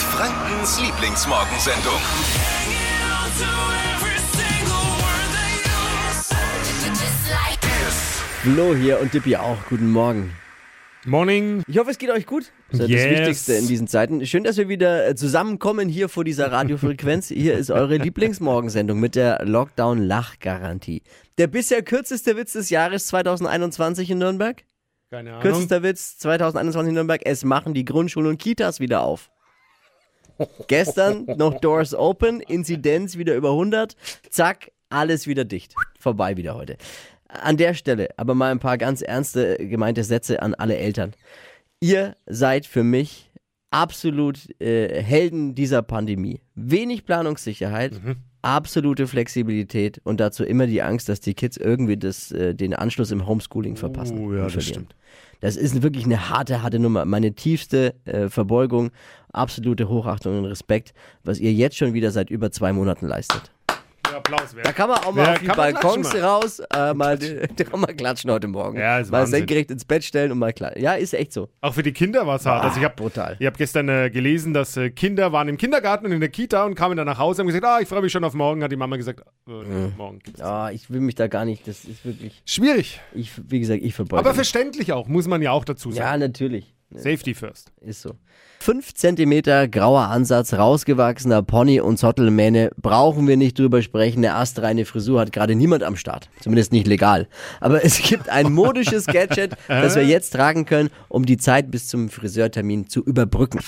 Frankens Lieblingsmorgensendung. Flo hier und Dippi auch. Guten Morgen. Morning. Ich hoffe, es geht euch gut. Das ist Yes. das Wichtigste in diesen Zeiten. Schön, dass wir wieder äh, zusammenkommen hier vor dieser Radiofrequenz. Hier ist eure Lieblingsmorgensendung mit der Lockdown-Lachgarantie. Der bisher kürzeste Witz des Jahres 2021 in Nürnberg. Keine Ahnung. Kürzester Witz 2021 in Nürnberg. Es machen die Grundschulen und Kitas wieder auf. Gestern noch Doors Open, Inzidenz wieder über 100. Zack, alles wieder dicht. Vorbei wieder heute. An der Stelle aber mal ein paar ganz ernste gemeinte Sätze an alle Eltern. Ihr seid für mich absolut äh, Helden dieser Pandemie. Wenig Planungssicherheit, absolute Flexibilität und dazu immer die Angst, dass die Kids irgendwie das, äh, den Anschluss im Homeschooling verpassen. Oh, ja, das stimmt. Das ist wirklich eine harte, harte Nummer. Meine tiefste äh, Verbeugung, absolute Hochachtung und Respekt, was ihr jetzt schon wieder seit über zwei Monaten leistet. Ja, Applaus wert. Da kann man auch mal Ja, auf die Balkons raus, äh, mal, da kann man klatschen heute Morgen. Ja, ist mal Wahnsinn. senkrecht ins Bett stellen und mal klatschen. Ja, ist echt so. Auch für die Kinder war es hart. Also ich habe brutal. ich hab gestern äh, gelesen, dass äh, Kinder waren im Kindergarten und in der Kita und kamen dann nach Hause und haben gesagt, ah, ich freue mich schon auf morgen, hat die Mama gesagt, äh, morgen. Ah, ich will mich da gar nicht, das ist wirklich, Schwierig. ich, wie gesagt, ich verbeuge Aber verständlich auch, muss man ja auch dazu Ja, sagen. natürlich. Safety first. Ist so. Fünf Zentimeter grauer Ansatz, rausgewachsener Pony und Zottelmähne. Brauchen wir nicht drüber sprechen. Eine astreine Frisur hat gerade niemand am Start. Zumindest nicht legal. Aber es gibt ein modisches Gadget, das wir jetzt tragen können, um die Zeit bis zum Friseurtermin zu überbrücken.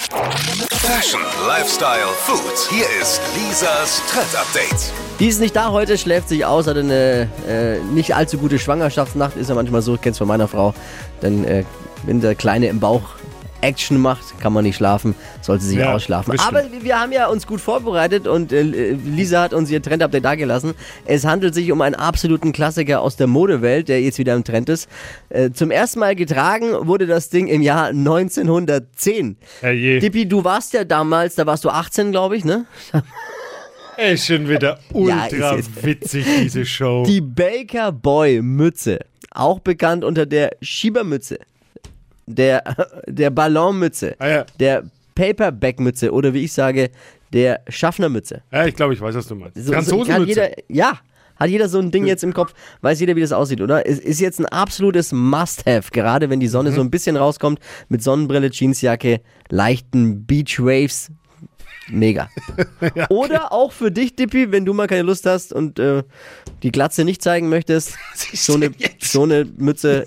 Fashion, Lifestyle, Food. Hier ist Lisas Trend Update. Die ist nicht da heute, schläft sich aus, hat eine äh, nicht allzu gute Schwangerschaftsnacht. Ist ja manchmal so, ich kenn's von meiner Frau. Dann, äh, wenn der Kleine im Bauch Action macht, kann man nicht schlafen, sollte sich Ja, ausschlafen. Aber wir haben ja uns gut vorbereitet und äh, Lisa hat uns ihr Trend-Update dagelassen. Es handelt sich um einen absoluten Klassiker aus der Modewelt, der jetzt wieder im Trend ist. Äh, zum ersten Mal getragen wurde das Ding im Jahr 1910. Herrje. Dippi, du warst ja damals, da warst du 18, glaube ich, ne? Ey, schon wieder Ja, ultra jetzt- witzig, diese Show. Die Baker Boy Mütze, auch bekannt unter der Schiebermütze, der, der Ballonmütze, Ah, ja. der Paperback-Mütze oder wie ich sage, der Schaffnermütze. ja, ich glaube, ich weiß, was du meinst. So- so- Franzosenmütze. hat jeder, ja, hat jeder so ein Ding jetzt im Kopf, weiß jeder, wie das aussieht, oder? Es ist jetzt ein absolutes Must-Have, gerade wenn die Sonne Mhm. so ein bisschen rauskommt, mit Sonnenbrille, Jeansjacke, leichten Beach-Waves. Mega. Oder auch für dich, Dippi, wenn du mal keine Lust hast und äh, die Glatze nicht zeigen möchtest, so eine, so eine Mütze.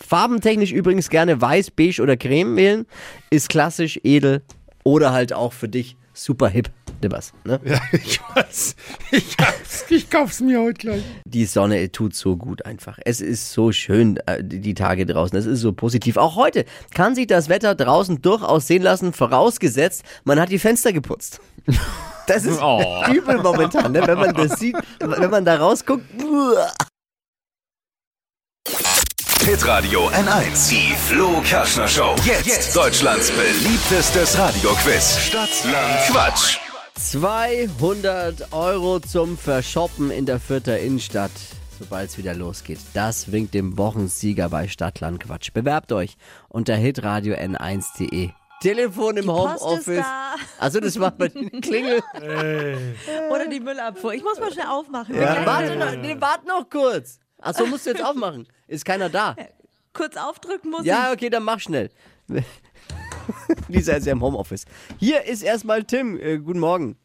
Äh, Farbentechnisch übrigens gerne weiß, beige oder creme wählen. Ist klassisch, edel oder halt auch für dich super hip. Dippers, ne? Ja, ich weiß. Ich, hab's, ich kauf's mir heute gleich. Die Sonne tut so gut einfach. Es ist so schön, äh, die die Tage draußen. Es ist so positiv. Auch heute kann sich das Wetter draußen durchaus sehen lassen, vorausgesetzt, man hat die Fenster geputzt. Das ist Oh. übel momentan, ne? wenn man das sieht, wenn man da rausguckt. Hitradio N1. Die Flo Kerschner Show. Jetzt, Deutschlands beliebtestes Radioquiz. Stadt, Land, Quatsch. 200 Euro zum Verschoppen in der Fürther Innenstadt, sobald es wieder losgeht. Das winkt dem Wochensieger bei Stadtland Quatsch. Bewerbt euch unter hitradio n1.de. Telefon im Homeoffice. da. Also das macht man Klingel. Oder die Müllabfuhr. Ich muss mal schnell aufmachen. Ja. Warte, noch, nee, warte noch kurz. Achso, musst du jetzt aufmachen. Ist keiner da. Kurz aufdrücken muss Ja, okay, dann mach schnell. Lisa ist ja im Homeoffice. Hier ist erstmal Tim. Äh, guten Morgen.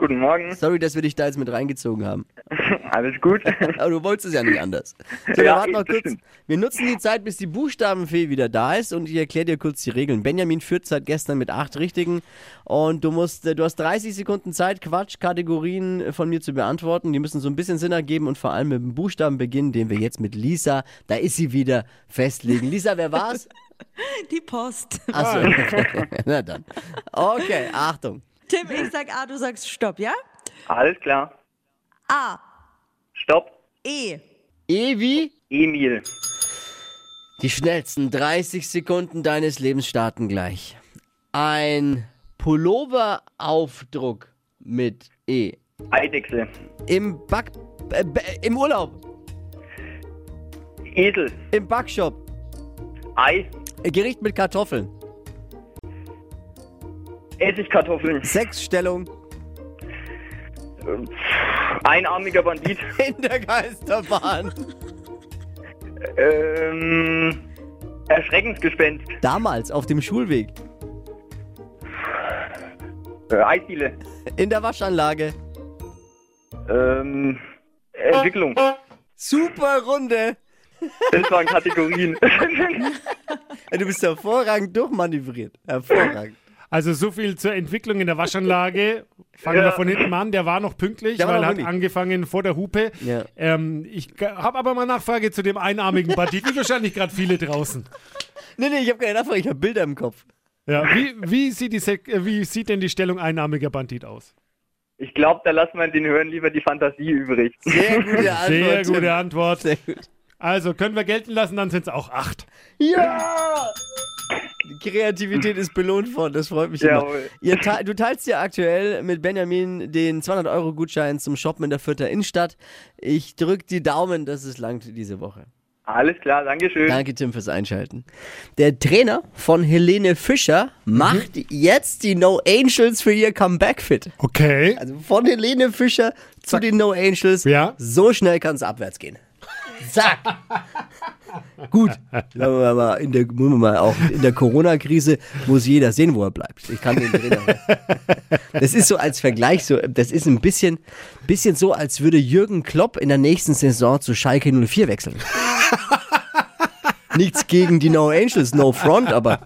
Guten Morgen, Sorry, dass wir dich da jetzt mit reingezogen haben. alles gut? Aber du wolltest es ja nicht anders. So, wir Ja, warten noch das kurz. stimmt. Wir nutzen die Zeit, bis die Buchstabenfee wieder da ist und ich erkläre dir kurz die Regeln. Benjamin führt seit gestern mit acht Richtigen und du musst, äh, du hast 30 Sekunden Zeit, Quatschkategorien von mir zu beantworten. Die müssen so ein bisschen Sinn ergeben und vor allem mit dem Buchstaben beginnen, den wir jetzt mit Lisa, da ist sie wieder, festlegen. Lisa, wer war's? die Post. Achso, okay. na dann. Okay, Achtung. Tim, ich sag A, du sagst Stopp, ja? Alles klar. A, Stopp. E, Evi, Emil. die schnellsten 30 Sekunden deines Lebens starten gleich. Ein Pulloveraufdruck mit E. Eidechse. Im Back... Äh, Im Urlaub. Esel. Im Backshop. Ei. Gericht mit Kartoffeln. Essigkartoffeln. Sexstellung Einarmiger Bandit. in der Geisterbahn. Ähm, Erschreckensgespenst. Damals auf dem Schulweg. Äh, Eisdiele. In der Waschanlage. Ähm, Entwicklung. Super Runde. Das waren Kategorien. Du bist hervorragend durchmanövriert. Hervorragend. Also so viel zur Entwicklung in der Waschanlage. Fangen wir Ja. von hinten an. Der war noch pünktlich, Der war weil er hat angefangen vor der Hupe. Ja. Ähm, ich habe aber mal Nachfrage zu dem einarmigen Bandit. Wie wahrscheinlich gerade viele draußen. Nee, nee, ich habe keine Nachfrage, ich habe Bilder im Kopf. Ja, wie, wie, sieht die Sek äh, wie sieht denn die Stellung einarmiger Bandit aus? Ich glaube, da lassen wir den Hörern lieber die Fantasie übrig. Sehr gute Antwort. Sehr gute Antwort. Sehr gut. Also können wir gelten lassen, dann sind es auch acht. Ja! Die Kreativität ist belohnt worden, das freut mich immer. Jawohl. Ihr te du teilst ja aktuell mit Benjamin den 200-Euro-Gutschein zum Shoppen in der Fürther Innenstadt. Ich drück die Daumen, dass es langt diese Woche. Alles klar, Dankeschön. Danke, Tim, fürs Einschalten. Der Trainer von Helene Fischer macht jetzt die No Angels für ihr Comeback fit. Okay. Also von Helene Fischer zu den No Angels. Ja. So schnell kann es abwärts gehen. Zack. Gut. Wir mal, in der, muss man mal auch in der Corona-Krise muss jeder sehen, wo er bleibt. Ich kann den Trainer. Das ist so als Vergleich, so, das ist ein bisschen, bisschen so, als würde Jürgen Klopp in der nächsten Saison zu Schalke 04 wechseln. Nichts gegen die No Angels, No Front, aber.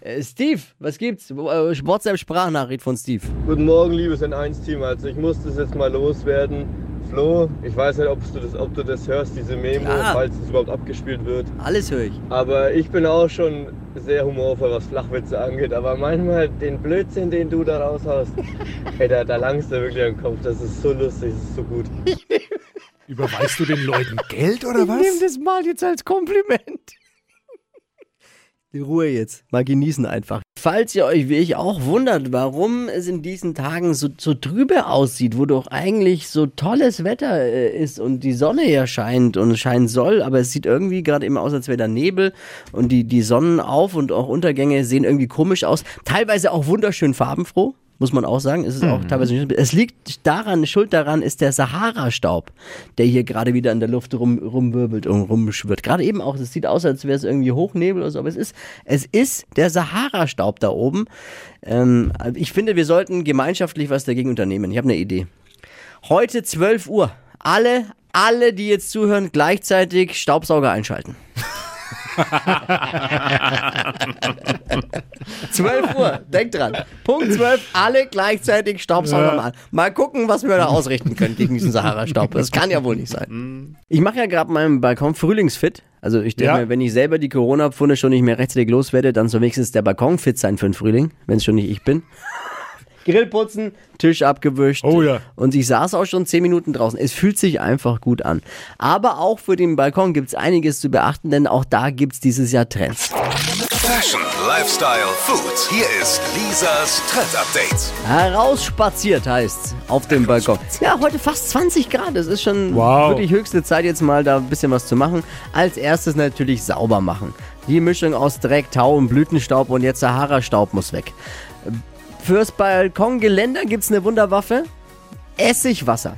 Äh, Steve, was gibt's? Äh, WhatsApp-Sprachnachricht von Steve. Guten Morgen, liebes N1-Team. Also ich muss das jetzt mal loswerden. Flo, ich weiß nicht, ob du das, ob du das hörst, diese Memo, Ja. falls es überhaupt abgespielt wird. Alles höre ich. Aber ich bin auch schon sehr humorvoll, was Flachwitze angeht. Aber manchmal den Blödsinn, den du da raushaust, ey, da, da langst du wirklich am Kopf. Das ist so lustig, das ist so gut. Überweist du den Leuten Geld oder Ich nehme was? das mal jetzt als Kompliment. Die Ruhe jetzt. Mal genießen einfach. Falls ihr euch wie ich auch wundert, warum es in diesen Tagen so, so trübe aussieht, wo doch eigentlich so tolles Wetter äh, ist und die Sonne ja scheint und scheinen soll, aber es sieht irgendwie gerade immer aus, als wäre da Nebel und die, die Sonnenauf- und auch Untergänge sehen irgendwie komisch aus. Teilweise auch wunderschön farbenfroh. Muss man auch sagen, es ist auch teilweise nicht. Es liegt daran, Schuld daran ist der Sahara-Staub, der hier gerade wieder in der Luft rum, rumwirbelt und rumschwirrt. Gerade eben auch, es sieht aus, als wäre es irgendwie Hochnebel oder so, aber es ist, es ist der Sahara-Staub da oben. Ähm, ich finde, wir sollten gemeinschaftlich was dagegen unternehmen. Ich habe eine Idee. Heute 12 Uhr. Alle, alle, die jetzt zuhören, gleichzeitig Staubsauger einschalten. 12 Uhr, denkt dran. Punkt 12, alle gleichzeitig Staubsauger Ja. mal. Mal gucken, was wir da ausrichten können gegen diesen Sahara-Staub. Das kann ja wohl nicht sein. Ich mache ja gerade meinen Balkon frühlingsfit. Also ich denke Ja. mir, wenn ich selber die Corona-Pfunde schon nicht mehr rechtzeitig loswerde, dann soll wenigstens der Balkon fit sein für den Frühling, wenn es schon nicht ich bin. Grill putzen, Tisch abgewischt. Oh ja. Und ich saß auch schon 10 Minuten draußen. Es fühlt sich einfach gut an. Aber auch für den Balkon gibt es einiges zu beachten, denn auch da gibt es dieses Jahr Trends. Fashion, Lifestyle, Food. Hier ist Lisas Trend Update. Herausspaziert heißt auf dem Balkon. Ja, heute fast 20 Grad. Es ist schon Wow. wirklich höchste Zeit, jetzt mal da ein bisschen was zu machen. Als erstes natürlich sauber machen. Die Mischung aus Dreck, Tau und Blütenstaub und jetzt Sahara-Staub muss weg. Fürs Balkongeländer gibt es eine Wunderwaffe. Essigwasser.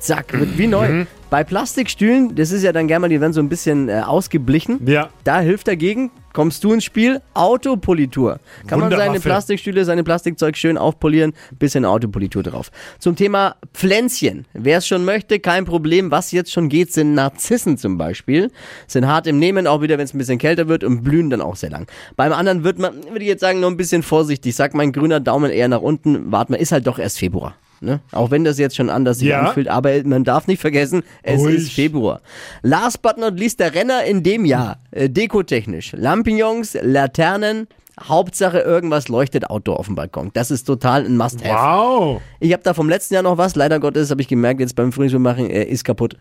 Zack, wird wie neu. Bei Plastikstühlen, das ist ja dann gerne mal, die werden so ein bisschen äh, ausgeblichen. Ja. Da hilft dagegen, kommst du ins Spiel, Autopolitur. Kann man seine. Plastikstühle, seine Plastikzeug schön aufpolieren, bisschen Autopolitur drauf. Zum Thema Pflänzchen. Wer es schon möchte, kein Problem. Was jetzt schon geht, sind Narzissen zum Beispiel. Sind hart im Nehmen, auch wieder, wenn es ein bisschen kälter wird und blühen dann auch sehr lang. Beim anderen wird man, würde ich jetzt sagen, noch ein bisschen vorsichtig. Sag mein grüner Daumen eher nach unten. Wart mal, ist halt doch erst Februar. Ne? Auch wenn das jetzt schon anders sich Ja. anfühlt, aber man darf nicht vergessen, es Ruhig. ist Februar. Last but not least der Renner in dem Jahr, äh, dekotechnisch. Lampignons, Laternen, Hauptsache irgendwas leuchtet Outdoor auf dem Balkon. Das ist total ein Must-Have. Wow. Ich habe da vom letzten Jahr noch was, leider Gottes habe ich gemerkt, jetzt beim Frühlingsmachen, äh, ist kaputt.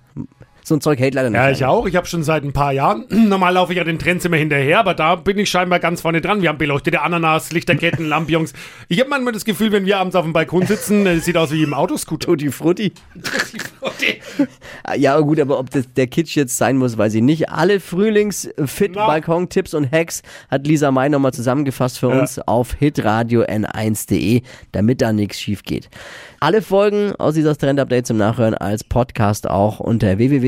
So ein Zeug hält leider nicht. Ja, lange. ich auch. Ich habe schon seit ein paar Jahren. Normal laufe ich ja den Trends immer hinterher, aber da bin ich scheinbar ganz vorne dran. Wir haben beleuchtete Ananas, Lichterketten, Lampions. Ich habe manchmal das Gefühl, wenn wir abends auf dem Balkon sitzen, es sieht aus wie im Autoscooter. Tutti Frutti. Ja, gut, aber ob das der Kitsch jetzt sein muss, weiß ich nicht. Alle Frühlings-Fit-Balkon-Tipps und Hacks hat Lisa May nochmal zusammengefasst für Ja. uns auf hitradio n1.de, damit da nichts schief geht. Alle Folgen aus dieser Trend-Update zum Nachhören als Podcast auch unter